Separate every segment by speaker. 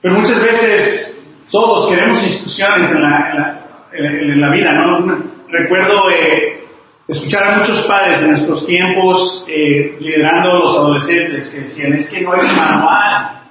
Speaker 1: Pero muchas veces todos queremos instrucciones en la, en la, vida, ¿no? Recuerdo eh, escuchar a muchos padres de nuestros tiempos eh, liderando a los adolescentes que decían, es que no hay manual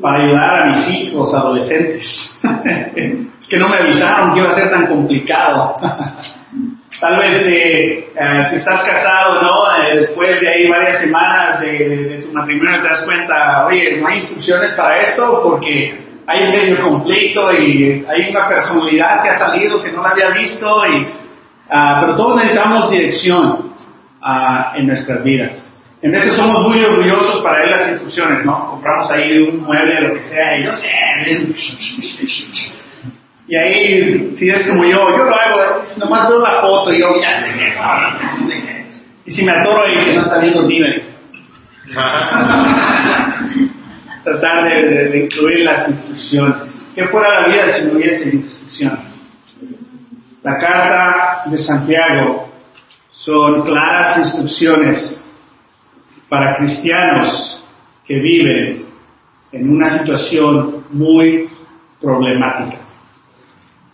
Speaker 1: para ayudar a mis hijos adolescentes. es que no me avisaron que iba a ser tan complicado. Tal vez eh, si estás casado, ¿no? Eh, después de ahí varias semanas de, tu matrimonio te das cuenta, oye, no hay instrucciones para esto porque hay un medio conflicto y hay una personalidad que ha salido que no la había visto, y, ah, pero todos necesitamos dirección ah, en nuestras vidas. En veces somos muy orgullosos para ver las instrucciones, ¿no? Compramos ahí un mueble, lo que sea, y yo sé, y ahí, si es como yo, yo lo hago, nomás veo la foto y yo ya sé que Y si me atoro y que no está viendo nivel. Tratar de, incluir las instrucciones. ¿Qué fuera la vida si no hubiese instrucciones? La carta de Santiago son claras instrucciones para cristianos que viven en una situación muy problemática.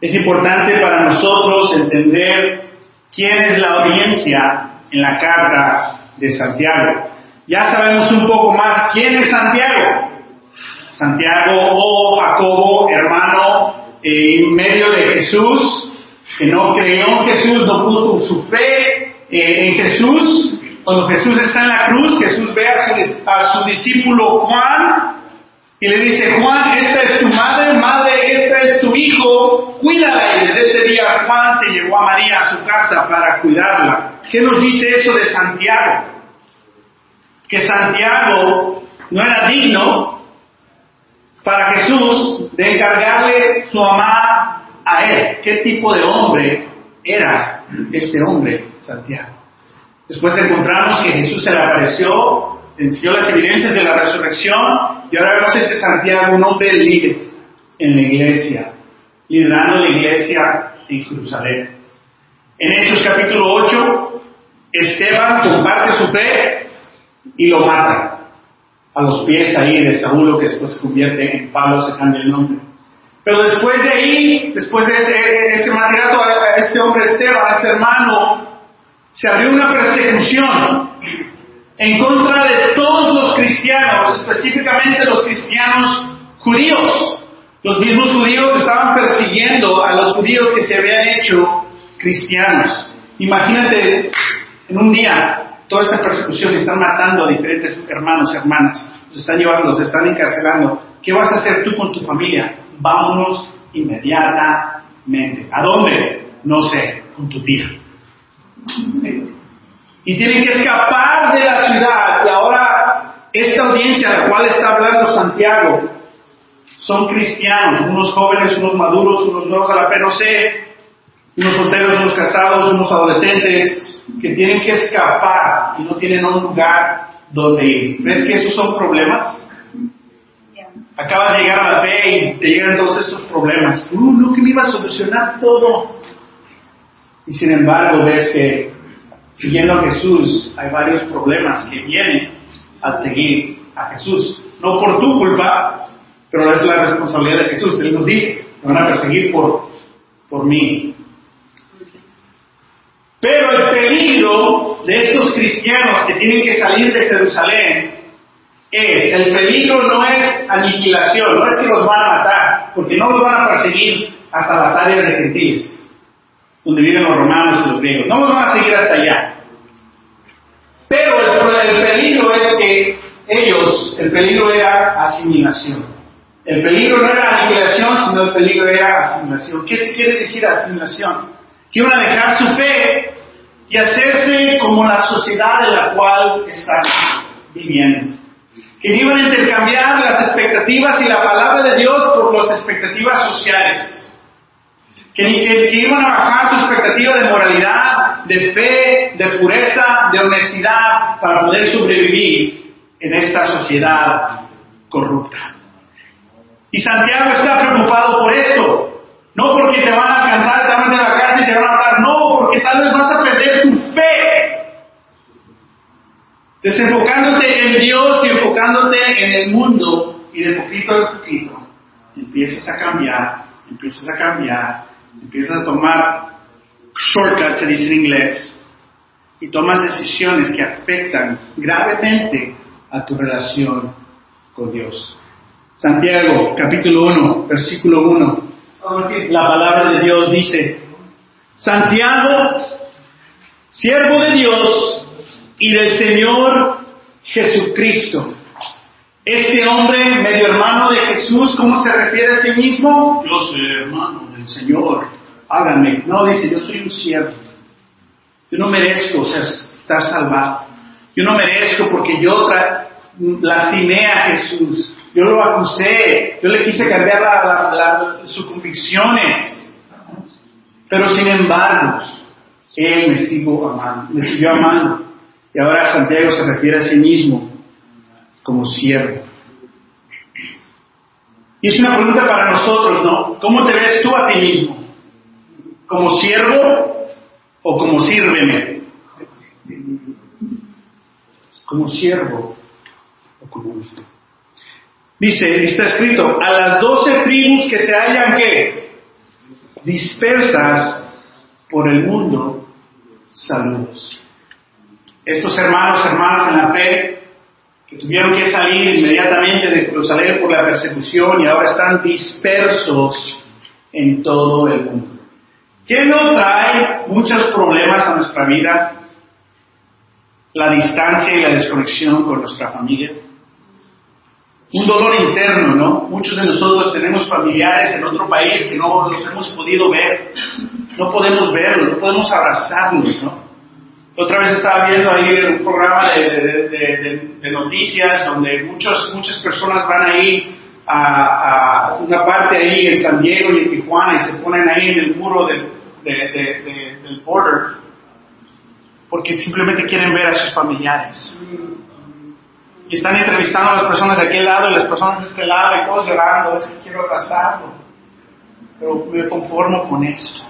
Speaker 1: Es importante para nosotros entender quién es la audiencia en la carta de Santiago. Ya sabemos un poco más quién es Santiago. Santiago o Jacobo, hermano eh, en medio de Jesús, que no creyó en Jesús, no puso su fe eh, en Jesús. Cuando Jesús está en la cruz, Jesús ve a su discípulo Juan y le dice, Juan, esta es tu madre, madre, esta es tu hijo, cuídala. Y desde ese día Juan se llevó a María a su casa para cuidarla. ¿Qué nos dice eso de Santiago? Que Santiago no era digno para Jesús de encargarle su mamá a él. ¿Qué tipo de hombre era este hombre, Santiago? Después encontramos que Jesús se le apareció enseñó las evidencias de la resurrección y ahora vemos este Santiago, un hombre líder en la iglesia, liderando la iglesia en Jerusalén. En Hechos capítulo 8, Esteban comparte su fe y lo mata a los pies ahí de Saúl, que después se convierte en Pablo, se cambia el nombre. Pero después de ahí, después de este, este a este hombre Esteban, a este hermano, se abrió una persecución en contra de todos los cristianos, específicamente los cristianos judíos. Los mismos judíos estaban persiguiendo a los judíos que se habían hecho cristianos. Imagínate en un día toda esta persecución, están matando a diferentes hermanos hermanas, los están llevando, los están encarcelando. ¿Qué vas a hacer tú con tu familia? Vámonos inmediatamente. ¿A dónde? No sé, con tu tía y tienen que escapar de la ciudad. Y ahora esta audiencia a la cual está hablando Santiago son cristianos, unos jóvenes, unos maduros, unos nuevos a la fe, no sé, unos solteros, unos casados, unos adolescentes que tienen que escapar y no tienen un lugar donde ir. ¿Ves que esos son problemas? Acabas de llegar a la fe y te llegan todos estos problemas. Uh, no que me iba a solucionar todo. Y sin embargo ves que siguiendo a Jesús, hay varios problemas que vienen al seguir a Jesús. No por tu culpa, pero es la responsabilidad de Jesús. Él nos dice, me van a perseguir por, por mí. Pero el peligro de estos cristianos que tienen que salir de Jerusalén es, el peligro no es aniquilación, no es que los van a matar, porque no los van a perseguir hasta las áreas de gentiles donde viven los romanos y los griegos. No nos van a seguir hasta allá. Pero el, peligro es que ellos, el peligro era asimilación. El peligro no era aniquilación, sino el peligro era asimilación. ¿Qué quiere decir asimilación? Que iban a dejar su fe y hacerse como la sociedad en la cual están viviendo. Que iban a intercambiar las expectativas y la palabra de Dios por las expectativas sociales que, iban a bajar su expectativa de moralidad, de fe, de pureza, de honestidad para poder sobrevivir en esta sociedad corrupta. Y Santiago está preocupado por esto. No porque te van a alcanzar, te van a la cárcel y te van a matar. No, porque tal vez vas a perder tu fe. Desenfocándote en Dios y enfocándote en el mundo y de poquito a poquito empiezas a cambiar, empiezas a cambiar, empiezas a tomar shortcuts, se dice en inglés, y tomas decisiones que afectan gravemente a tu relación con Dios. Santiago, capítulo 1, versículo 1. La palabra de Dios dice, Santiago, siervo de Dios y del Señor Jesucristo. Este hombre, medio hermano de Jesús, ¿cómo se refiere a sí mismo? Yo soy hermano del Señor. Háganme. No, dice, yo soy un siervo. Yo no merezco ser, estar salvado. Yo no merezco porque yo lastimé a Jesús. Yo lo acusé. Yo le quise cambiar sus convicciones. Pero sin embargo, Él me, sigo amando, me siguió amando. Y ahora Santiago se refiere a sí mismo como siervo. Y es una pregunta para nosotros, ¿no? ¿Cómo te ves tú a ti mismo? ¿Como siervo o como sírveme? Como siervo o como. Dice, está escrito, a las doce tribus que se hallan que dispersas por el mundo, saludos. Estos hermanos, hermanas en la fe, que tuvieron que salir inmediatamente de Jerusalén por la persecución y ahora están dispersos en todo el mundo. ¿Qué no trae muchos problemas a nuestra vida? La distancia y la desconexión con nuestra familia. Un dolor interno, ¿no? Muchos de nosotros tenemos familiares en otro país que no los hemos podido ver. No podemos verlos, no podemos abrazarlos, ¿no? Otra vez estaba viendo ahí un programa de, noticias donde muchas muchas personas van ahí a, una parte ahí en San Diego y en Tijuana y se ponen ahí en el muro del, del border porque simplemente quieren ver a sus familiares. Y están entrevistando a las personas de aquel lado y las personas de este lado y todos llorando, es que quiero abrazarlo. Pero me conformo con esto.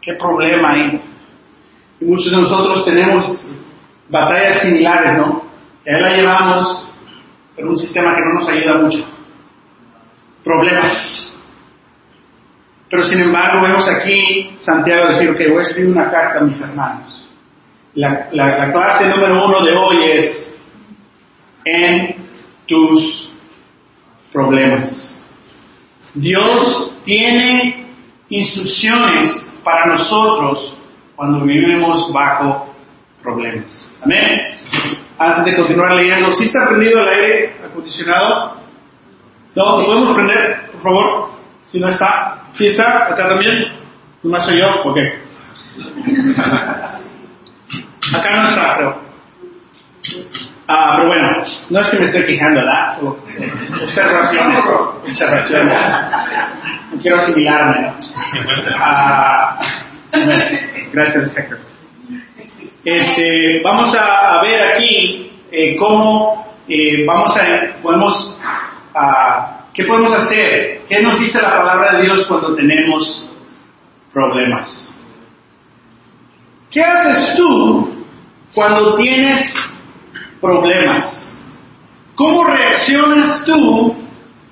Speaker 1: ¿Qué problema hay? Y muchos de nosotros tenemos batallas similares, ¿no? Y ahí la llevamos en un sistema que no nos ayuda mucho. Problemas. Pero sin embargo, vemos aquí Santiago decir, ok, voy a escribir una carta a mis hermanos. La, la clase número uno de hoy es en tus problemas. Dios tiene instrucciones para nosotros cuando vivimos bajo problemas. Amén. Antes de continuar leyendo, ¿sí está prendido el aire acondicionado? ¿No? ¿Lo podemos prender, por favor? Si no está. ¿Sí está? ¿Acá también? ¿No soy yo? Ok. Acá no está, pero... Ah, pero bueno, no es que me estoy quejando, ¿verdad? Observaciones. Observaciones. No quiero asimilarme, ¿no? Ah, gracias, Hector. Este, vamos a, ver aquí eh, cómo eh, vamos a, podemos, uh, ¿qué podemos hacer? ¿Qué nos dice la palabra de Dios cuando tenemos problemas? ¿Qué haces tú cuando tienes problemas? ¿Cómo reaccionas tú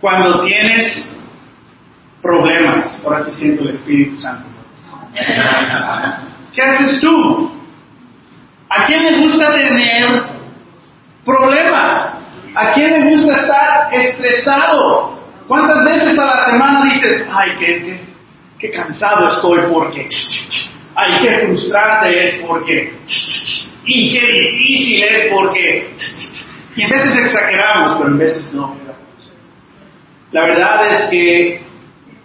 Speaker 1: cuando tienes problemas? Ahora sí siento el Espíritu Santo. ¿Qué haces tú? ¿A quién le gusta tener problemas? ¿A quién le gusta estar estresado? ¿Cuántas veces a la semana dices, ay, qué, qué, cansado estoy porque, ay, qué frustrante es porque, y qué difícil es porque, y en veces exageramos, pero en veces no. La verdad es que,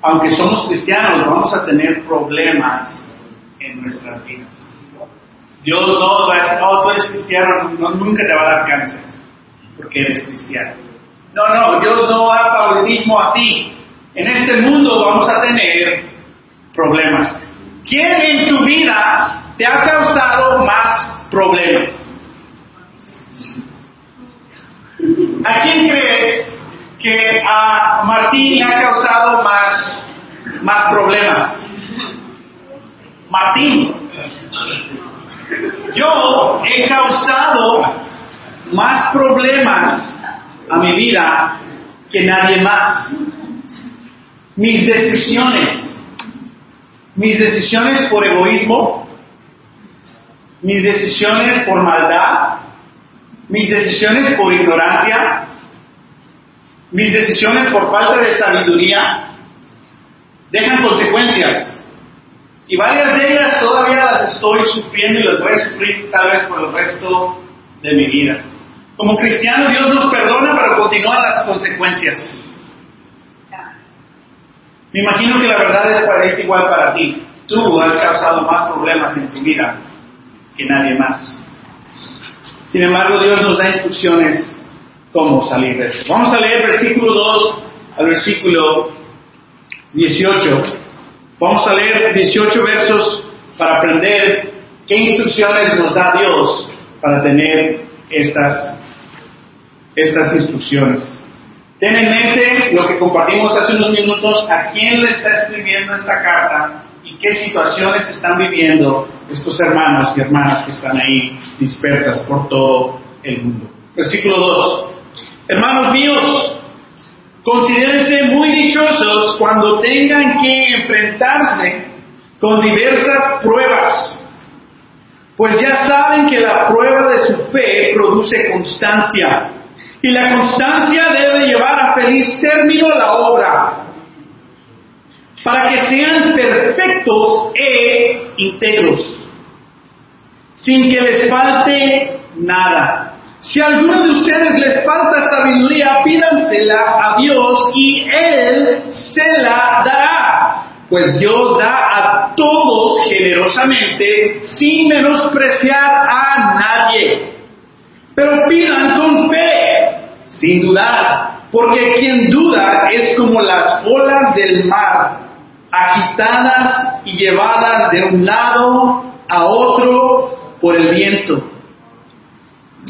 Speaker 1: aunque somos cristianos, vamos a tener problemas en nuestras vidas. Dios no va a decir, oh, tú eres cristiano, nunca te va a dar cáncer, porque eres cristiano. No, no, Dios no da favoritismo así. En este mundo vamos a tener problemas. ¿Quién en tu vida te ha causado más problemas? ¿A quién crees que a Martín le ha causado más, más problemas? Martín. Yo he causado más problemas a mi vida que nadie más. Mis decisiones, mis decisiones por egoísmo, mis decisiones por maldad, mis decisiones por ignorancia, mis decisiones por falta de sabiduría, dejan consecuencias. Y varias de ellas todavía las estoy sufriendo y las voy a sufrir tal vez por el resto de mi vida. Como cristianos Dios nos perdona, pero continúan las consecuencias. Me imagino que la verdad es, parece igual para ti. Tú has causado más problemas en tu vida que nadie más. Sin embargo, Dios nos da instrucciones cómo salir de eso. Vamos a leer versículo 2 al versículo 18. Vamos a leer 18 versos para aprender qué instrucciones nos da Dios para tener estas, estas instrucciones. Ten en mente lo que compartimos hace unos minutos, a quién le está escribiendo esta carta y qué situaciones están viviendo estos hermanos y hermanas que están ahí dispersas por todo el mundo. Versículo 2. Hermanos míos, considérense muy dichosos cuando tengan que enfrentarse con diversas pruebas, pues ya saben que la prueba de su fe produce constancia, y la constancia debe llevar a feliz término la obra, para que sean perfectos e íntegros, sin que les falte nada. Si a alguno de ustedes les falta sabiduría, pídansela a Dios y Él se la dará. Pues Dios da a todos generosamente sin menospreciar a nadie. Pero pidan con fe, sin dudar, porque quien duda es como las olas del mar, agitadas y llevadas de un lado a otro por el viento.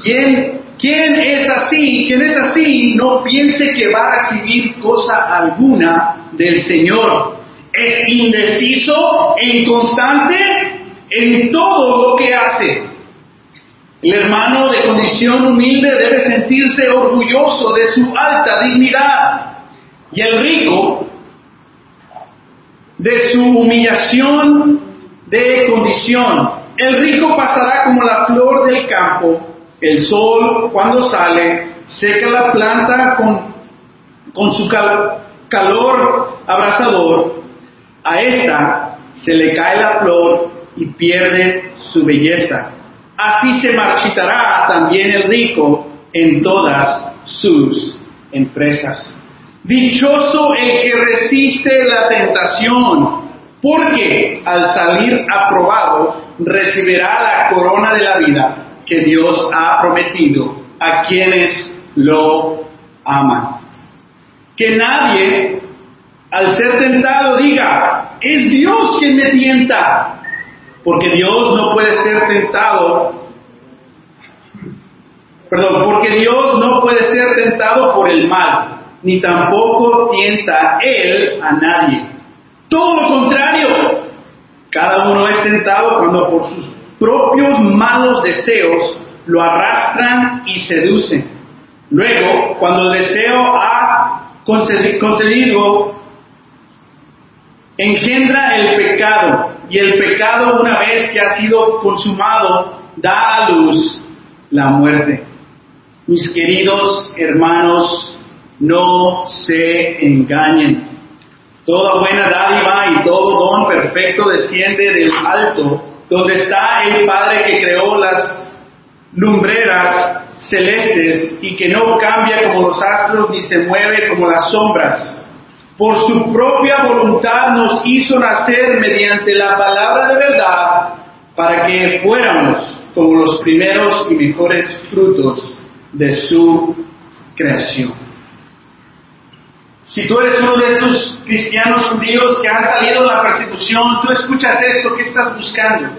Speaker 1: ¿Quién, ¿Quién es así? ¿Quién es así? No piense que va a recibir cosa alguna del Señor. Es indeciso e inconstante en todo lo que hace. El hermano de condición humilde debe sentirse orgulloso de su alta dignidad y el rico de su humillación de condición. El rico pasará como la flor del campo el sol cuando sale seca la planta con, con su calor abrasador. A esta se le cae la flor y pierde su belleza. Así se marchitará también el rico en todas sus empresas. Dichoso el que resiste la tentación, porque al salir aprobado recibirá la corona de la vida que Dios ha prometido a quienes lo aman. Que nadie, al ser tentado, diga, es Dios quien me tienta, porque Dios no puede ser tentado, perdón, porque Dios no puede ser tentado por el mal, ni tampoco tienta Él a nadie. Todo lo contrario, cada uno es tentado cuando por sus propios malos deseos lo arrastran y seducen. Luego, cuando el deseo ha concedido, engendra el pecado, y el pecado, una vez que ha sido consumado, da a luz la muerte. Mis queridos hermanos, no se engañen. Toda buena dádiva y todo don perfecto desciende del alto donde está el Padre que creó las lumbreras celestes y que no cambia como los astros ni se mueve como las sombras. Por su propia voluntad nos hizo nacer mediante la palabra de verdad para que fuéramos como los primeros y mejores frutos de su creación. Si tú eres uno de esos cristianos judíos que han salido de la persecución, tú escuchas esto, ¿qué estás buscando?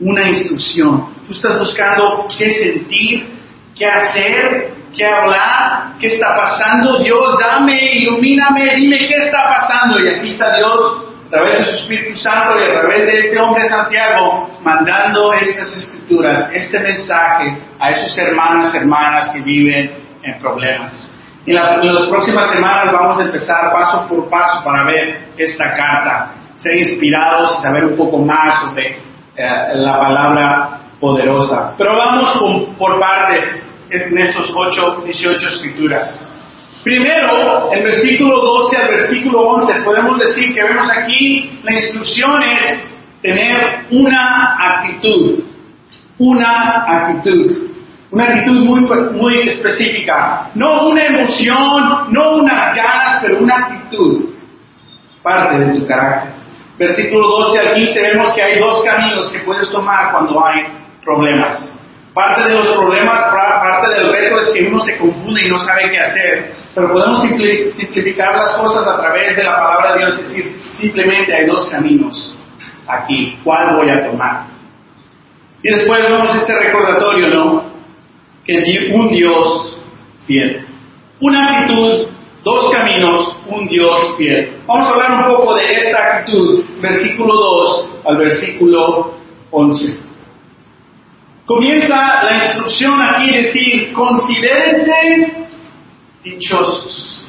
Speaker 1: Una instrucción. Tú estás buscando qué sentir, qué hacer, qué hablar, qué está pasando. Dios, dame, ilumíname, dime qué está pasando. Y aquí está Dios a través de su Espíritu Santo y a través de este hombre Santiago mandando estas escrituras, este mensaje a esos hermanas, hermanas que viven en problemas. En, las próximas semanas vamos a empezar paso por paso para ver esta carta, ser inspirados y saber un poco más sobre eh, la palabra poderosa. Pero vamos por partes en estos 8, 18 escrituras. Primero, el versículo 12 al versículo 11, podemos decir que vemos aquí la instrucción es tener una actitud, una actitud. Una actitud muy, muy específica. No una emoción, no unas ganas, pero una actitud. Parte de tu carácter. Versículo 12 al 15 vemos que hay dos caminos que puedes tomar cuando hay problemas. Parte de los problemas, parte del reto es que uno se confunde y no sabe qué hacer. Pero podemos simplificar las cosas a través de la palabra de Dios, es decir, simplemente hay dos caminos aquí. ¿Cuál voy a tomar? Y después vemos este recordatorio, ¿no? que un Dios fiel. Una actitud, dos caminos, un Dios fiel. Vamos a hablar un poco de esta actitud, versículo 2 al versículo 11. Comienza la instrucción aquí decir, considérense dichosos.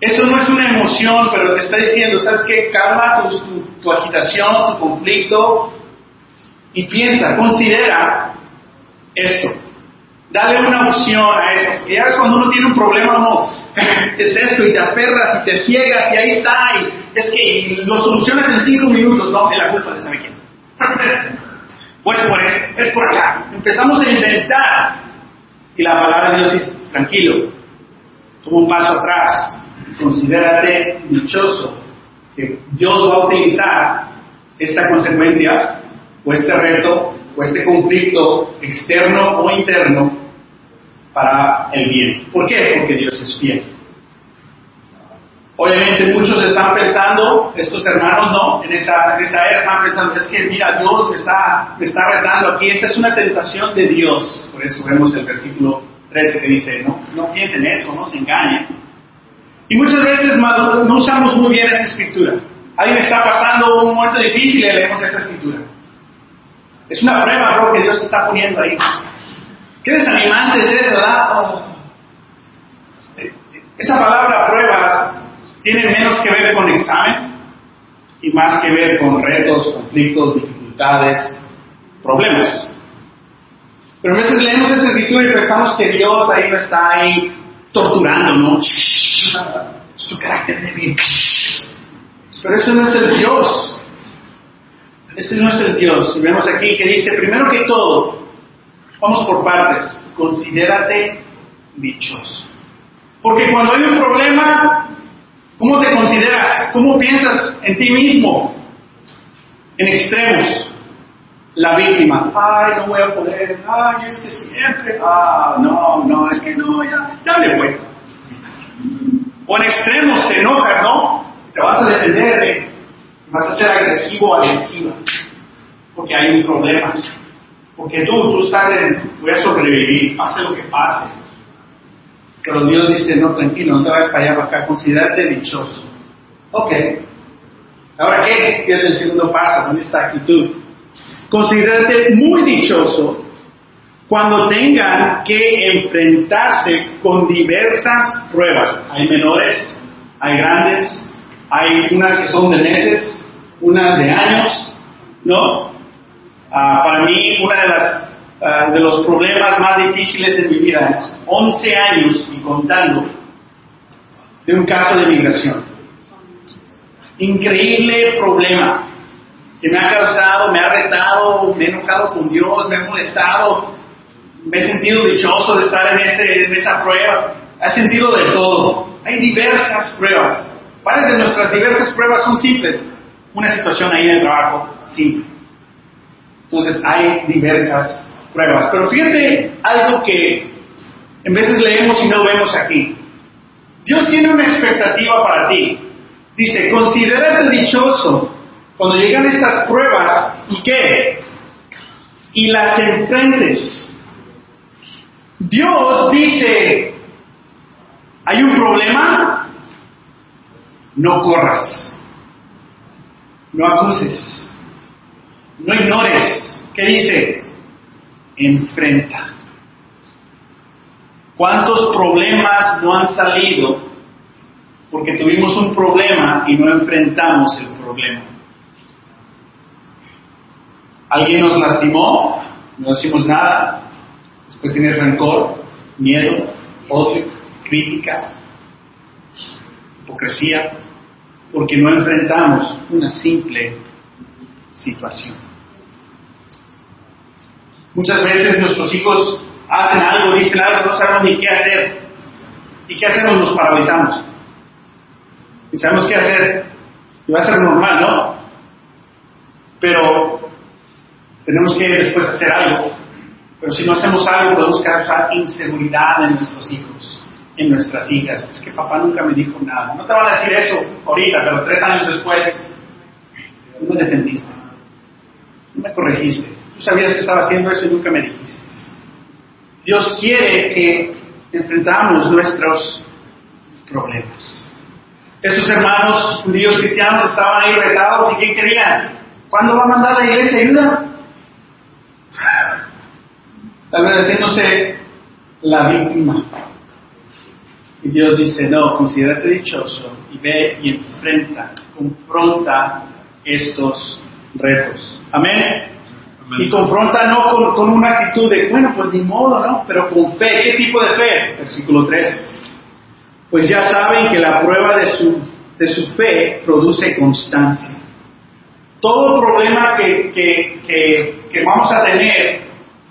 Speaker 1: Eso no es una emoción, pero te está diciendo, ¿sabes qué? Calma tu, tu agitación, tu conflicto y piensa, considera esto. Dale una opción a eso. Porque ya cuando uno tiene un problema, uno es esto y te aferras y te ciegas y ahí está. Y es que lo solucionas en cinco minutos. No, es la culpa de saber quién. pues por eso, es por acá. Empezamos a inventar. Y la palabra de Dios dice, tranquilo, toma un paso atrás. Considérate dichoso que Dios va a utilizar esta consecuencia o este reto o este conflicto externo o interno para el bien. ¿Por qué? Porque Dios es fiel. Obviamente muchos están pensando, estos hermanos no, en esa, en esa era están pensando, es que mira, Dios me está, me está retando aquí, esta es una tentación de Dios. Por eso vemos el versículo 13 que dice, no, no piensen eso, no se engañen. Y muchas veces no usamos muy bien esta escritura. Alguien está pasando un momento difícil y leemos esta escritura. Es una prueba, bro, que Dios está poniendo ahí. Qué desanimante es eso, ¿verdad? Oh. Esa palabra tiene menos que ver con examen y más que ver con retos, conflictos, dificultades, problemas. Pero a veces leemos esta escritura y pensamos que Dios ahí nos está ahí torturando, ¿no? Es tu carácter débil. Pero eso no es el Dios. Ese no es el Dios. Y vemos aquí que dice, primero que todo, Vamos por partes. Considérate dichoso. Porque cuando hay un problema, ¿cómo te consideras? ¿Cómo piensas en ti mismo? En extremos. La víctima, ay, no voy a poder, ay, es que siempre, ah, no, no, es que no, ya, ya le voy. O en extremos te enojas, ¿no? Te vas a defender, ¿eh? vas a ser agresivo o agresiva, porque hay un problema. Porque tú, tú estás en, voy a sobrevivir, pase lo que pase. Pero Dios dice, no, tranquilo, no te vayas para allá, para acá, considérate dichoso. Ok. Ahora, ¿qué? ¿Qué es el segundo paso con esta actitud? Considérate muy dichoso cuando tengan que enfrentarse con diversas pruebas. Hay menores, hay grandes, hay unas que son de meses, unas de años, ¿no? Ah, para mí, uno de, ah, de los problemas más difíciles de mi vida es 11 años y contando de un caso de migración. Increíble problema que me ha causado, me ha retado, me he enojado con Dios, me ha molestado, me he sentido dichoso de estar en, este, en esa prueba, he sentido de todo. Hay diversas pruebas. ¿Cuáles de nuestras diversas pruebas son simples? Una situación ahí en el trabajo, simple. Entonces hay diversas pruebas. Pero fíjate algo que en veces leemos y no vemos aquí. Dios tiene una expectativa para ti. Dice, considérate dichoso cuando llegan estas pruebas y qué? Y las enfrentes. Dios dice, hay un problema, no corras, no acuses, no ignores, ¿Qué dice? Enfrenta. ¿Cuántos problemas no han salido porque tuvimos un problema y no enfrentamos el problema? ¿Alguien nos lastimó? No decimos nada. Después tienes rencor, miedo, odio, crítica, hipocresía, porque no enfrentamos una simple situación. Muchas veces nuestros hijos hacen algo, dicen algo, no sabemos ni qué hacer. ¿Y qué hacemos? Nos paralizamos. Y sabemos qué hacer. Y va a ser normal, ¿no? Pero tenemos que después hacer algo. Pero si no hacemos algo, podemos causar inseguridad en nuestros hijos, en nuestras hijas. Es que papá nunca me dijo nada. No te van a decir eso ahorita, pero tres años después, no me defendiste. No me corregiste. Sabías que estaba haciendo eso y nunca me dijiste. Dios quiere que enfrentamos nuestros problemas. Esos hermanos judíos cristianos estaban ahí retados y ¿qué querían? ¿Cuándo va a mandar la iglesia ayuda? Tal la víctima. Y Dios dice, no, considérate dichoso y ve y enfrenta, confronta estos retos. Amén. Y confronta no con, una actitud de, bueno, pues ni modo, ¿no? Pero con fe. ¿Qué tipo de fe? Versículo 3. Pues ya saben que la prueba de su, de su fe produce constancia. Todo problema que, que, que vamos a tener,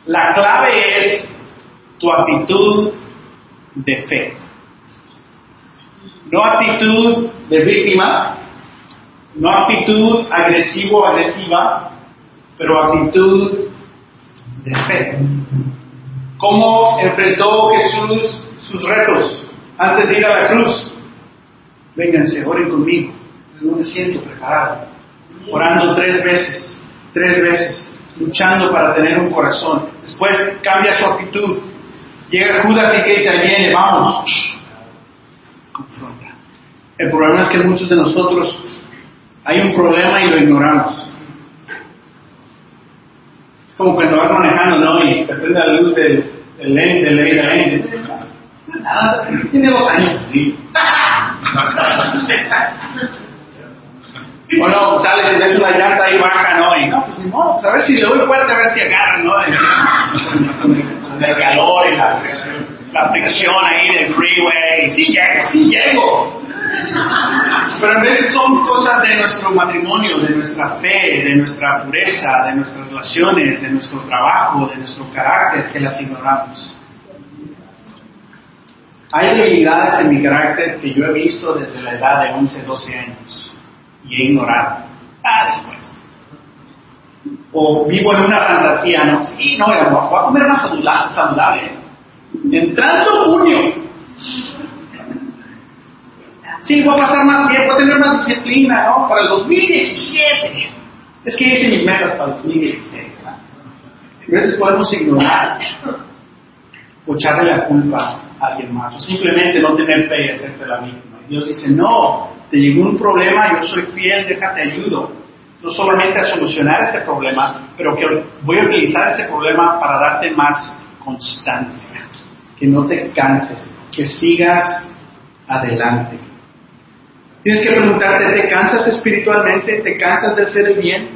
Speaker 1: la clave es tu actitud de fe. No actitud de víctima, no actitud agresivo-agresiva, pero actitud de fe. ¿Cómo enfrentó Jesús sus retos antes de ir a la cruz? Vénganse, oren conmigo. No me siento preparado. Orando tres veces, tres veces, luchando para tener un corazón. Después cambia su actitud. Llega Judas y que dice, viene, vamos. Confronta. El problema es que muchos de nosotros hay un problema y lo ignoramos como cuando vas manejando, ¿no? Y te prende la luz del, del lente, del lente. Nada, tiene dos años así. bueno, sales y ves una llanta y baja, ¿no? Y no, pues ni modo, pues a ver si le doy fuerte, a ver si agarra, ¿no? El calor y la, la fricción ahí del freeway. Sí llego, sí llego. Pero en vez son cosas de nuestro matrimonio, de nuestra fe, de nuestra pureza, de nuestras relaciones, de nuestro trabajo, de nuestro carácter, que las ignoramos. Hay debilidades en mi carácter que yo he visto desde la edad de 11, 12 años y he ignorado. Ah, después. O vivo en una fantasía, ¿no? Sí, no, voy a comer más saludable. Entrando junio, Sí, voy a pasar más tiempo, voy a tener más disciplina, ¿no? Para el 2017. Es que hice mis metas para el 2017. A veces podemos ignorar o echarle la culpa a alguien más, o simplemente no tener fe y hacerte la víctima. Y Dios dice, no, te llegó un problema, yo soy fiel, déjate ayudo. No solamente a solucionar este problema, pero que voy a utilizar este problema para darte más constancia, que no te canses, que sigas adelante. Tienes que preguntarte, ¿te cansas espiritualmente? ¿Te cansas de hacer el bien?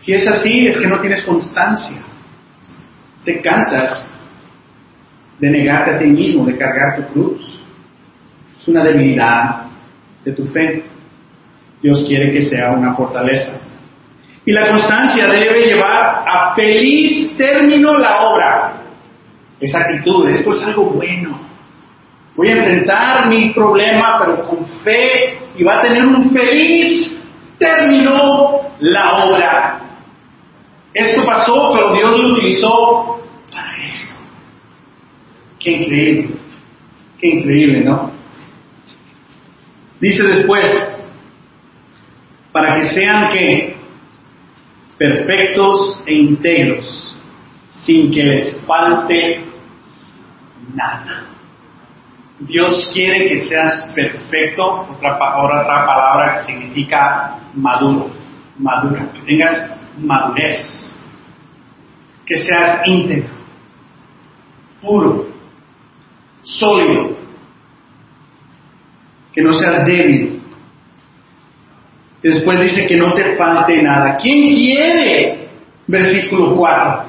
Speaker 1: Si es así, es que no tienes constancia. Te cansas de negarte a ti mismo, de cargar tu cruz. Es una debilidad de tu fe. Dios quiere que sea una fortaleza. Y la constancia debe llevar a feliz término la obra. Esa actitud, esto es algo bueno. Voy a enfrentar mi problema, pero con fe, y va a tener un feliz término la obra. Esto pasó, pero Dios lo utilizó para esto. Qué increíble, qué increíble, ¿no? Dice después, para que sean que perfectos e íntegros, sin que les falte nada. Dios quiere que seas perfecto, otra, otra palabra que significa maduro, madura, que tengas madurez, que seas íntegro. puro, sólido, que no seas débil. Después dice que no te falte nada. ¿Quién quiere? Versículo 4.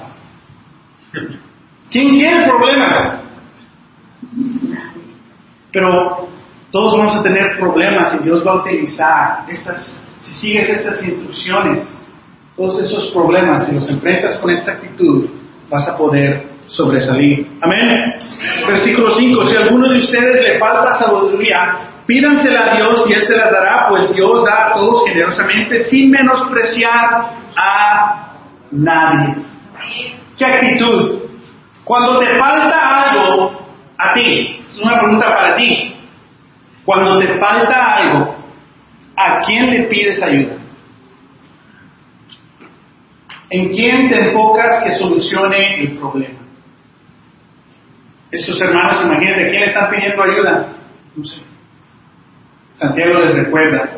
Speaker 1: ¿Quién quiere problemas? Pero todos vamos a tener problemas y Dios va a utilizar estas, si sigues estas instrucciones, todos esos problemas, si los enfrentas con esta actitud, vas a poder sobresalir. Amén. Versículo 5. Si a alguno de ustedes le falta sabiduría, pídansela a Dios y Él se la dará, pues Dios da a todos generosamente sin menospreciar a nadie. ¿Qué actitud? Cuando te falta algo a ti, es una pregunta para ti. Cuando te falta algo, ¿a quién le pides ayuda? ¿En quién te enfocas que solucione el problema? Estos hermanos, imagínate, ¿a quién le están pidiendo ayuda? No sé. Santiago les recuerda,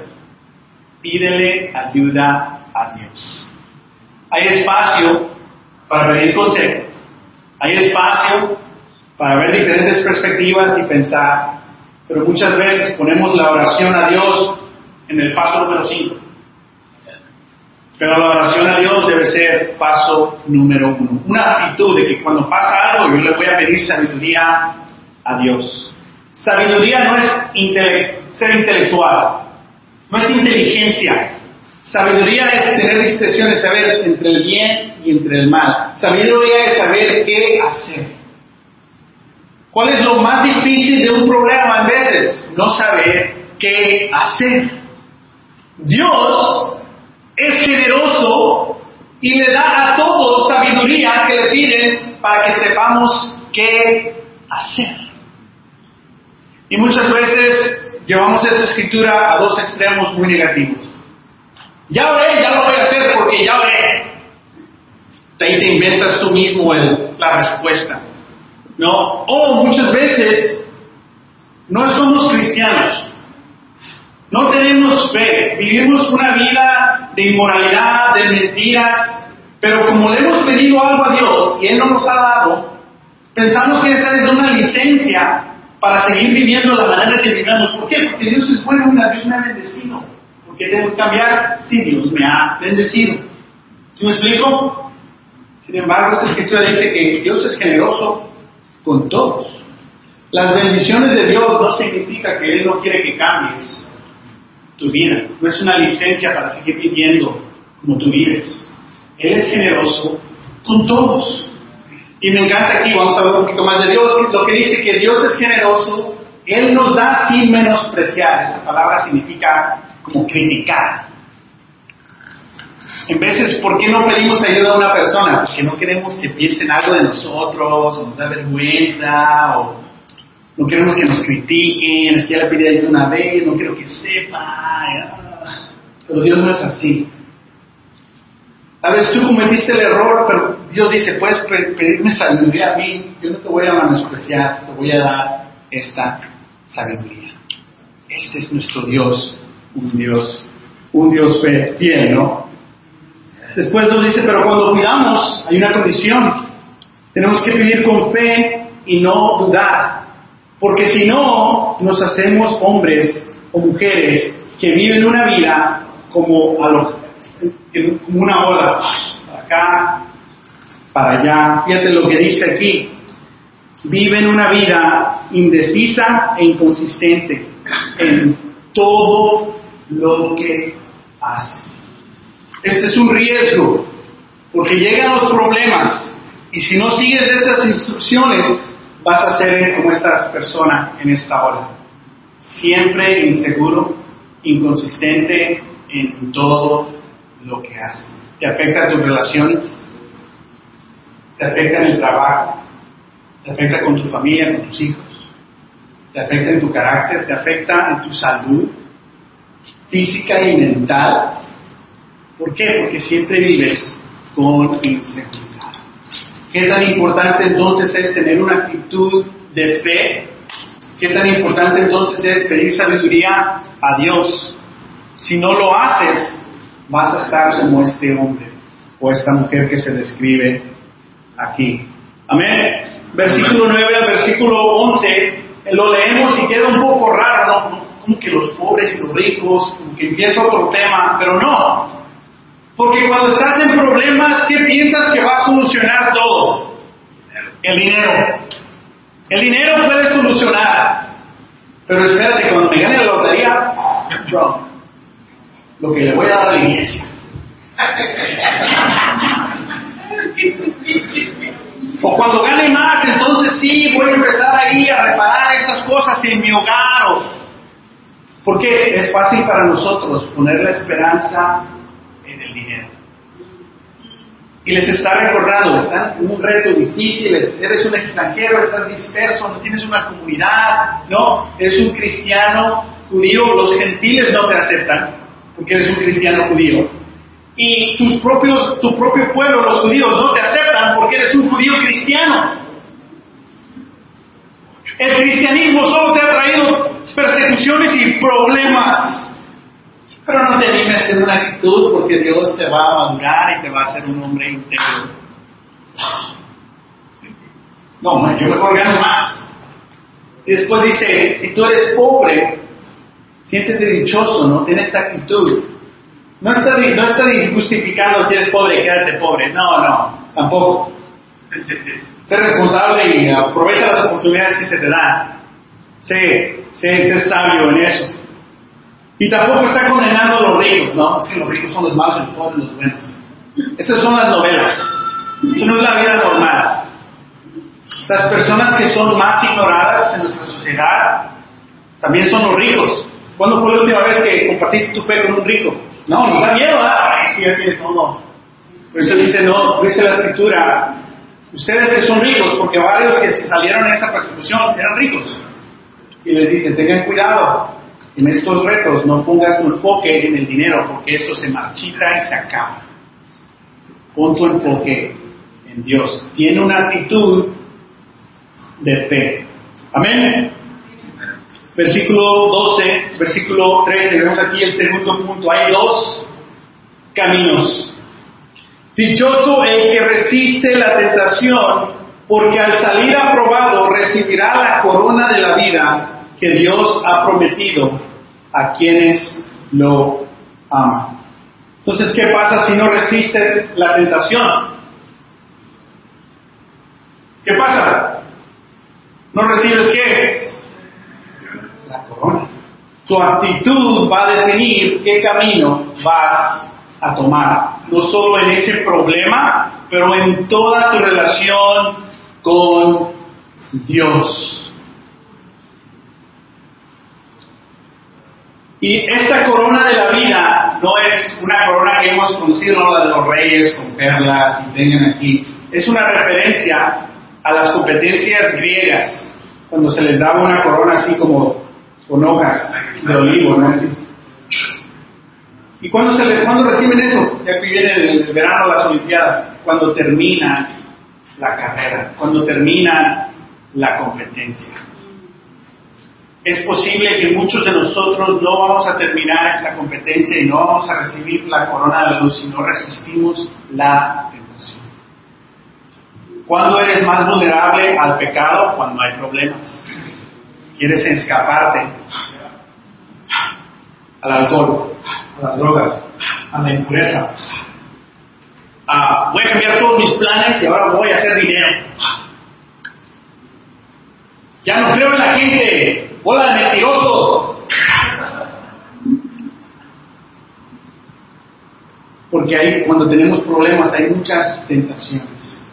Speaker 1: pídele ayuda a Dios. Hay espacio para pedir consejo. Hay espacio para ver diferentes perspectivas y pensar. Pero muchas veces ponemos la oración a Dios en el paso número 5. Pero la oración a Dios debe ser paso número uno. Una actitud de que cuando pasa algo yo le voy a pedir sabiduría a Dios. Sabiduría no es ser intelectual, no es inteligencia. Sabiduría es tener discreción, saber entre el bien y entre el mal. Sabiduría es saber qué hacer. ¿Cuál es lo más difícil de un problema a veces? No saber qué hacer. Dios es generoso y le da a todos sabiduría que le piden para que sepamos qué hacer. Y muchas veces llevamos esa escritura a dos extremos muy negativos. Ya oré, ya lo voy a hacer porque ya oré. Ahí te inventas tú mismo la respuesta. ¿No? O muchas veces no somos cristianos. No tenemos fe, vivimos una vida de inmoralidad, de mentiras, pero como le hemos pedido algo a Dios y Él no nos ha dado, pensamos que esa es una licencia para seguir viviendo la manera que vivimos. ¿Por qué? Porque Dios es bueno, Dios me ha bendecido. ¿Por qué tengo que cambiar? Sí, Dios me ha bendecido. ¿Sí me explico? Sin embargo, esta escritura dice que Dios es generoso con todos. Las bendiciones de Dios no significa que Él no quiere que cambies tu vida. No es una licencia para seguir viviendo como tú vives. Él es generoso con todos. Y me encanta aquí, vamos a ver un poquito más de Dios, lo que dice que Dios es generoso, Él nos da sin menospreciar. Esa palabra significa como criticar. En veces, ¿por qué no pedimos ayuda a una persona? Porque no queremos que piensen algo de nosotros, o nos da vergüenza, o no queremos que nos critiquen, es que ya le pedí ayuda una vez, no quiero que sepa. Pero Dios no es así. A veces tú cometiste el error, pero Dios dice, puedes pedirme sabiduría a mí, yo no te voy a menospreciar, te voy a dar esta sabiduría. Este es nuestro Dios, un Dios, un Dios fiel, ¿no? Después nos dice, pero cuando pidamos, hay una condición. Tenemos que pedir con fe y no dudar. Porque si no, nos hacemos hombres o mujeres que viven una vida como, como una ola, para acá, para allá. Fíjate lo que dice aquí. Viven una vida indecisa e inconsistente en todo lo que hacen. Este es un riesgo, porque llegan los problemas y si no sigues esas instrucciones, vas a ser como esta persona en esta hora. Siempre inseguro, inconsistente en todo lo que haces. Te afecta a tus relaciones, te afecta en el trabajo, te afecta con tu familia, con tus hijos, te afecta en tu carácter, te afecta en tu salud física y mental. ¿Por qué? Porque siempre vives con inseguridad. ¿Qué tan importante entonces es tener una actitud de fe? ¿Qué tan importante entonces es pedir sabiduría a Dios? Si no lo haces, vas a estar como este hombre o esta mujer que se describe aquí. Amén. versículo 9 al versículo 11, lo leemos y queda un poco raro, ¿no? Como que los pobres y los ricos, como que empieza otro tema, pero no. Porque cuando estás en problemas, ¿qué piensas que va a solucionar todo? El dinero. El dinero puede solucionar. Pero espérate, cuando me gane la lotería, lo que le voy a dar a la iglesia. O cuando gane más, entonces sí, voy a empezar ahí a reparar estas cosas en mi hogar. Porque es fácil para nosotros poner la esperanza en el dinero. Y les está recordando, están un reto difícil, eres un extranjero, estás disperso, no tienes una comunidad, no, eres un cristiano judío, los gentiles no te aceptan porque eres un cristiano judío y tus propios, tu propio pueblo, los judíos, no te aceptan porque eres un judío cristiano. El cristianismo solo te ha traído persecuciones y problemas. Pero no te animes en una actitud porque Dios te va a madurar y te va a hacer un hombre íntegro. No, yo mejor gano más. Después dice, si tú eres pobre, siéntete dichoso, ¿no? Ten esta actitud. No está, no está justificando si eres pobre, quédate pobre. No, no, tampoco. Sé responsable y aprovecha las oportunidades que se te dan. Sé, sé, sé sabio en eso. Y tampoco está condenando a los ricos, ¿no? Es que los ricos son los malos, los pobres, los buenos. Esas son las novelas. Eso no es la vida normal. Las personas que son más ignoradas en nuestra sociedad también son los ricos. ¿Cuándo fue la última vez que compartiste tu fe con un rico? No, nos da miedo, ¿ah? Ay, sí, ya tiene todo. Por eso dice, no, dice la escritura, ustedes que son ricos, porque varios que salieron en esta persecución eran ricos. Y les dice, tengan cuidado, en estos retos no pongas tu enfoque en el dinero, porque eso se marchita y se acaba. Pon tu enfoque en Dios. Tiene una actitud de fe. Amén. Versículo 12, versículo 13, vemos aquí el segundo punto. Hay dos caminos. Dichoso el que resiste la tentación, porque al salir aprobado recibirá la corona de la vida que Dios ha prometido a quienes lo aman. Entonces, ¿qué pasa si no resistes la tentación? ¿Qué pasa? ¿No recibes qué? la corona. Tu actitud va a definir qué camino vas a tomar, no solo en ese problema, pero en toda tu relación con Dios. Y esta corona de la vida no es una corona que hemos conocido, la de los reyes con perlas y tengan aquí. Es una referencia a las competencias griegas, cuando se les daba una corona así como con hojas de olivo, ¿no? ¿Y cuándo, reciben eso? Ya que viene el verano las Olimpiadas, cuando termina la carrera, cuando termina la competencia. Es posible que muchos de nosotros no vamos a terminar esta competencia y no vamos a recibir la corona de la luz si no resistimos la tentación. ¿Cuándo eres más vulnerable al pecado? Cuando hay problemas quieres escaparte al alcohol, a las drogas, a la impureza. voy a cambiar todos mis planes y ahora voy a hacer dinero. Ya no creo en la gente, bola de mentiroso. Porque ahí, cuando tenemos problemas, hay muchas tentaciones.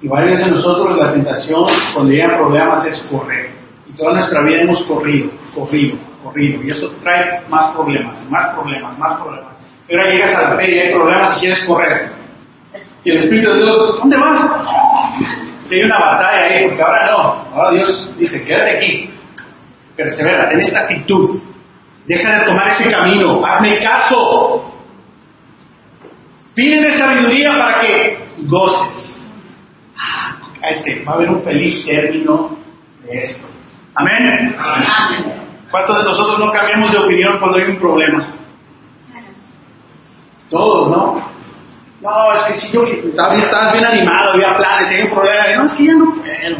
Speaker 1: Y varios de nosotros la tentación, cuando llegan problemas, es correr toda nuestra vida hemos corrido, corrido, corrido. Y eso trae más problemas, más problemas, más problemas. Y ahora llegas a la fe y hay problemas y quieres correr. Y el Espíritu de Dios, ¿dónde vas? Y hay una batalla ahí, porque ahora no. Ahora Dios dice, quédate aquí. Persevera, ten esta actitud. Deja de tomar ese camino. Hazme caso. Pídeme sabiduría para que goces. Ah, este, va a haber un feliz término de esto. Amén. ¿Cuántos de nosotros no cambiamos de opinión cuando hay un problema? Todos, ¿no? No, es que si yo estabas bien animado, había planes, había un problema. No, es que ya no puedo.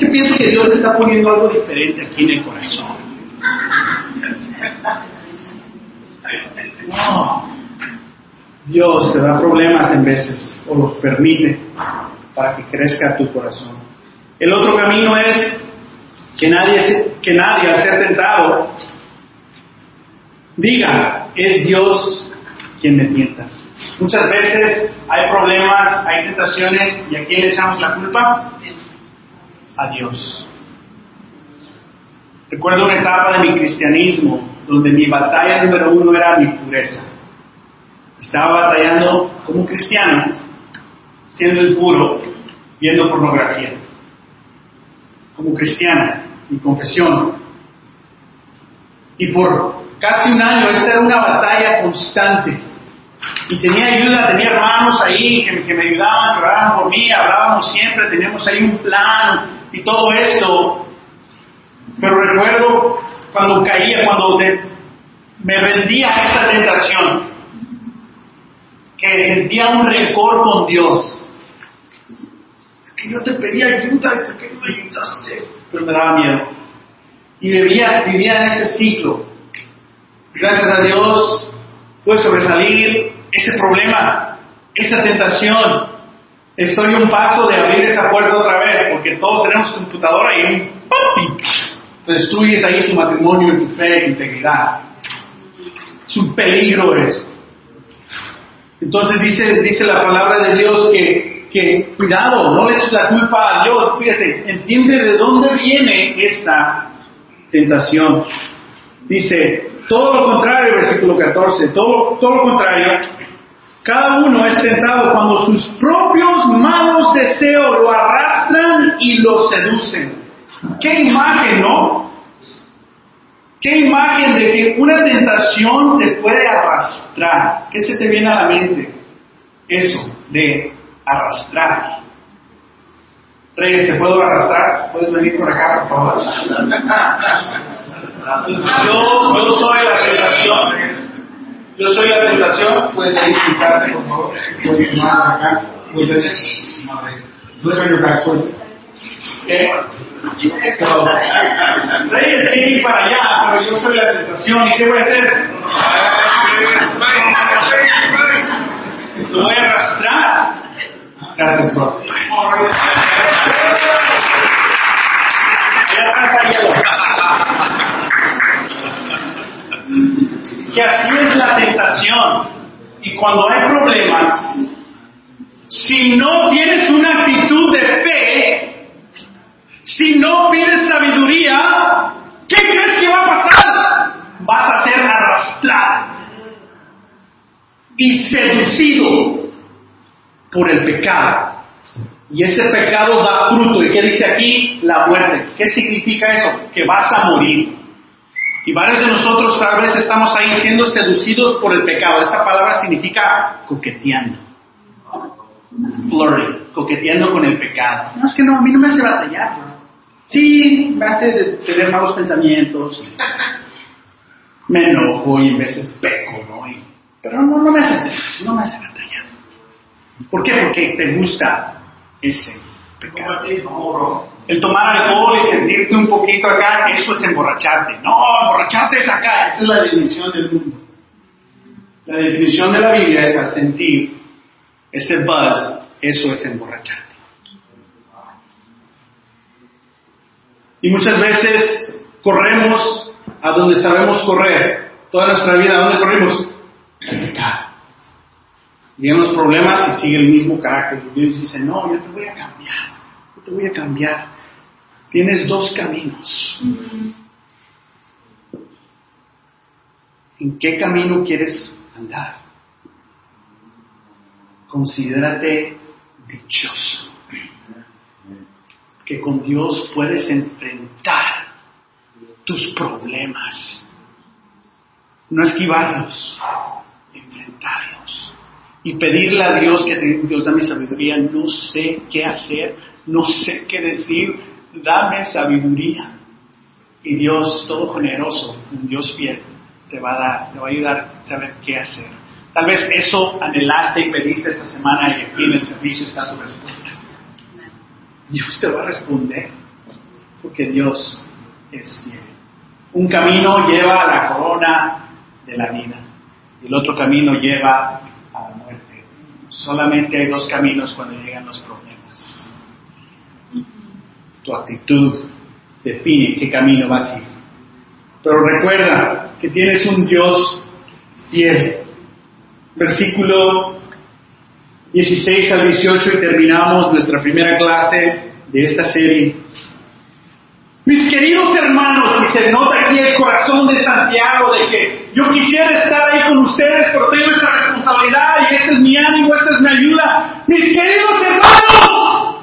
Speaker 1: Que pienso que Dios te está poniendo algo diferente aquí en el corazón. No. Dios te da problemas en veces, o los permite, para que crezca tu corazón. El otro camino es que nadie, que nadie al tentado diga, es Dios quien me tienta. Muchas veces hay problemas, hay tentaciones, ¿y a quién le echamos la culpa? A Dios. Recuerdo una etapa de mi cristianismo donde mi batalla número uno era mi pureza. Estaba batallando como un cristiano, siendo impuro, viendo pornografía. Como cristiano, mi confesión. Y por casi un año esta era una batalla constante. Y tenía ayuda, tenía hermanos ahí que, me ayudaban, que por mí, hablábamos siempre, teníamos ahí un plan y todo esto. Pero recuerdo cuando caía, cuando me rendía a esta tentación, que sentía un rencor con Dios. Es que yo te pedí ayuda y ¿por qué no me ayudaste? Pero me daba miedo. Y vivía, vivía en ese ciclo. Gracias a Dios pude sobresalir ese problema, esa tentación. Estoy un paso de abrir esa puerta otra vez, porque todos tenemos computadora y un ¡pum! destruyes ahí tu matrimonio, tu fe, tu integridad. Es un peligro eso. Entonces dice, dice la palabra de Dios que, que cuidado, no le eches la culpa a Dios, fíjate, entiende de dónde viene esta tentación. Dice, todo lo contrario, versículo 14, todo, todo lo contrario, cada uno es tentado cuando sus propios malos deseos lo arrastran y lo seducen. ¿Qué imagen, no? ¿Qué imagen de que una tentación te puede arrastrar? ¿Qué se te viene a la mente? Eso, de arrastrar. Reyes, ¿te puedo arrastrar? ¿Puedes venir por acá, por favor? Yo, yo soy la tentación. Yo soy la tentación. Puedes ahí quitarte, por favor. Puedes tomar acá. Puedes. Look on your back foot. ¿Qué? So, Reyes quiere ir para allá, pero yo soy la tentación. ¿Y qué voy a hacer? Lo voy a arrastrar. Gracias, bro. Que así es la tentación. Y cuando hay problemas, si no tienes una actitud de fe, si no pides sabiduría, ¿qué crees que va a pasar? Vas a ser arrastrado y seducido por el pecado. Y ese pecado da fruto. ¿Y qué dice aquí? La muerte. ¿Qué significa eso? Que vas a morir. Y varios de nosotros tal vez estamos ahí siendo seducidos por el pecado. Esta palabra significa coqueteando. Flirting, coqueteando con el pecado. No, es que no, a mí no me hace batallar. Sí, me hace tener malos pensamientos. Me enojo y en veces peco, ¿no? pero no, no me hace, no me hace batallar. ¿Por qué? Porque te gusta ese pecado. El tomar alcohol y sentirte un poquito acá, eso es emborracharte. No, emborracharte es acá, esa es la definición del mundo. La definición de la Biblia es al sentir ese buzz, eso es emborracharte. Y muchas veces corremos a donde sabemos correr. Toda nuestra vida, ¿a dónde corrimos? Vienen los problemas y sigue el mismo carácter. Dios dice, no, yo te voy a cambiar. Yo te voy a cambiar. Tienes dos caminos. ¿En qué camino quieres andar? Considérate dichoso. Que con Dios puedes enfrentar tus problemas. No esquivarlos, enfrentarlos. Y pedirle a Dios que Dios da mi sabiduría. No sé qué hacer, no sé qué decir, dame sabiduría. Y Dios todo generoso, un Dios fiel, te va a dar, te va a ayudar a saber qué hacer. Tal vez eso anhelaste y pediste esta semana y aquí en el servicio está su respuesta. Dios te va a responder porque Dios es fiel. Un camino lleva a la corona de la vida y el otro camino lleva a la muerte. Solamente hay dos caminos cuando llegan los problemas. Tu actitud define qué camino vas a ir. Pero recuerda que tienes un Dios fiel. Versículo 16 al 18 y terminamos nuestra primera clase de esta serie. Mis queridos hermanos, y se nota aquí el corazón de Santiago de que yo quisiera estar ahí con ustedes, pero tengo esta responsabilidad y este es mi ánimo, esta es mi ayuda. Mis queridos hermanos,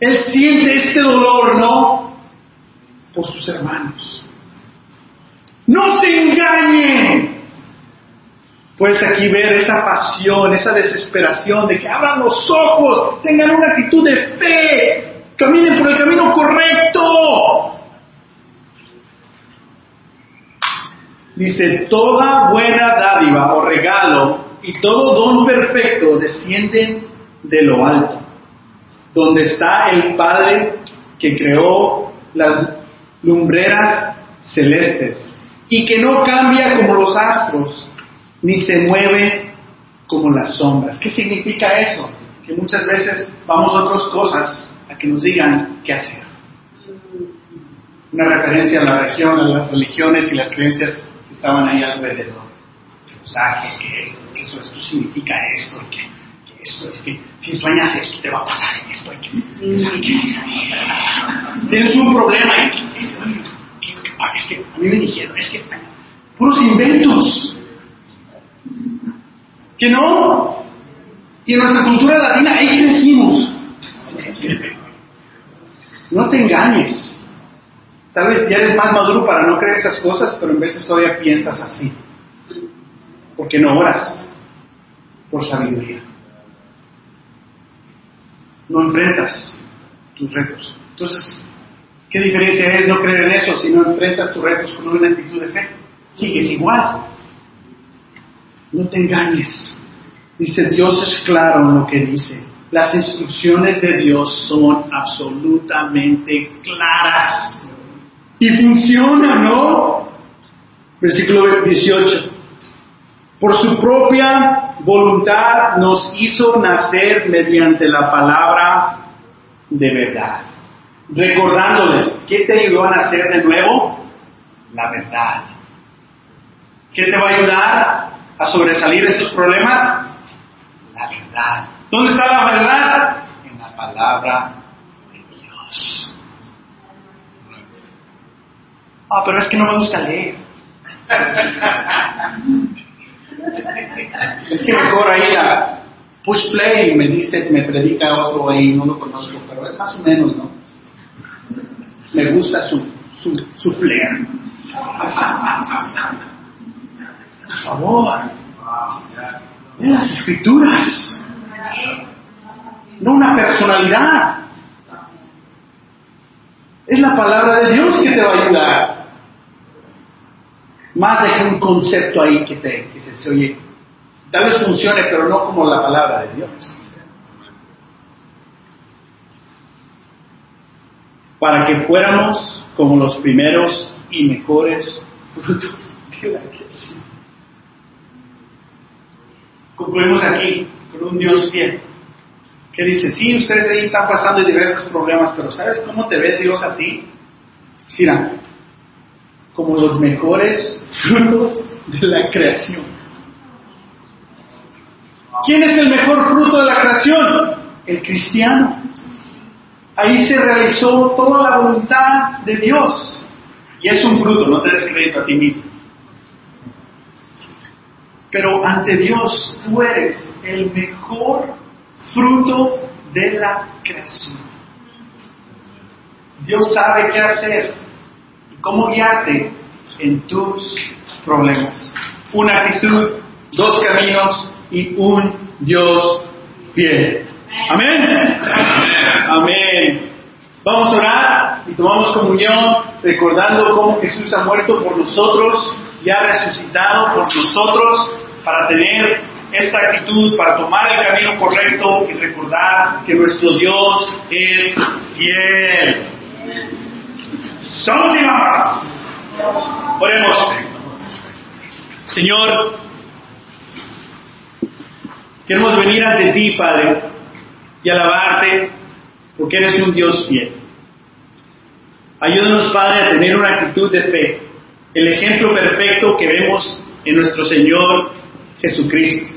Speaker 1: él siente este dolor, ¿no? Por sus hermanos. No se engañen. Puedes aquí ver esa pasión, esa desesperación de que abran los ojos, tengan una actitud de fe, caminen por el camino correcto. Dice, toda buena dádiva o regalo y todo don perfecto descienden de lo alto, donde está el Padre que creó las lumbreras celestes y que no cambia como los astros, ni se mueve como las sombras. ¿Qué significa eso? Que muchas veces vamos a otras cosas a que nos digan qué hacer. Una referencia a la región, a las religiones y las creencias que estaban ahí alrededor. Los ángeles, que esto, que eso, esto significa esto, que, que esto, es que si sueñas esto te va a pasar esto, que, que, tienes un problema y es, es que a mí me dijeron, es que puros inventos. Que no. Y en nuestra cultura latina ahí crecimos. No te engañes. Tal vez ya eres más maduro para no creer esas cosas, pero en veces todavía piensas así. Porque no oras por sabiduría. No enfrentas tus retos. Entonces, ¿qué diferencia es no creer en eso si no enfrentas tus retos con una actitud de fe? Sigues igual. No te engañes. Dice, Dios es claro en lo que dice. Las instrucciones de Dios son absolutamente claras. Y funcionan, ¿no? Versículo 18. Por su propia voluntad nos hizo nacer mediante la palabra de verdad. Recordándoles, ¿qué te ayudó a nacer de nuevo? La verdad. ¿Qué te va a ayudar a sobresalir estos problemas? La verdad. ¿Dónde está la verdad? En la palabra de Dios. Ah, pero es que no me gusta leer. es que mejor ahí la push play y me dice, me predica otro ahí, no lo conozco, pero es más o menos, ¿no? Me gusta su, su, su flair. Por favor, en las escrituras, no una personalidad. Es la palabra de Dios que te va a ayudar. Más de que un concepto ahí que, te, que se, oye. Tal vez funcione, pero no como la palabra de Dios. Para que fuéramos como los primeros y mejores frutos de la creación. Concluimos aquí con un Dios fiel que dice, sí, ustedes ahí están pasando diversos problemas, pero ¿sabes cómo te ve Dios a ti? Mira, como los mejores frutos de la creación. ¿Quién es el mejor fruto de la creación? El cristiano. Ahí se realizó toda la voluntad de Dios. Y es un fruto, no te des crédito a ti mismo. Pero ante Dios tú eres el mejor fruto de la creación. Dios sabe qué hacer y cómo guiarte en tus problemas. Una actitud, dos caminos y un Dios fiel. Amén. Amén. Vamos a orar y tomamos comunión recordando cómo Jesús ha muerto por nosotros y ha resucitado por nosotros para tener esta actitud, para tomar el camino correcto y recordar que nuestro Dios es fiel. Somos Oremos. Señor, queremos venir ante ti, Padre, y alabarte porque eres un Dios fiel. Ayúdanos, Padre, a tener una actitud de fe, el ejemplo perfecto que vemos en nuestro Señor Jesucristo.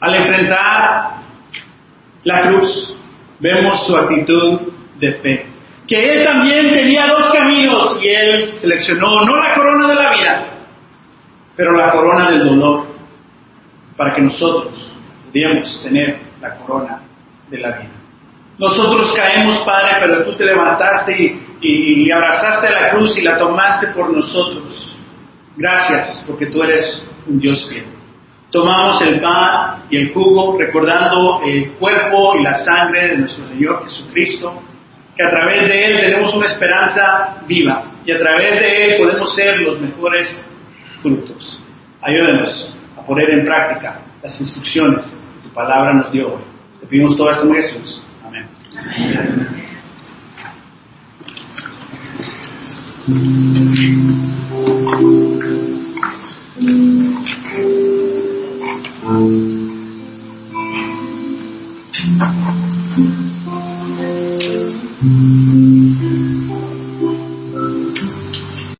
Speaker 1: Al enfrentar la cruz, vemos su actitud de fe. Que Él también tenía dos caminos y Él seleccionó no la corona de la vida, pero la corona del dolor, para que nosotros pudiéramos tener la corona de la vida. Nosotros caemos, Padre, pero tú te levantaste y, y, abrazaste la cruz y la tomaste por nosotros. Gracias, porque tú eres un Dios fiel. Tomamos el pan y el jugo recordando el cuerpo y la sangre de nuestro Señor Jesucristo, que a través de Él tenemos una esperanza viva y a través de Él podemos ser los mejores frutos. Ayúdenos a poner en práctica las instrucciones que tu palabra nos dio hoy. Te pedimos todo esto en Jesús. Amén. Amén. Thank you.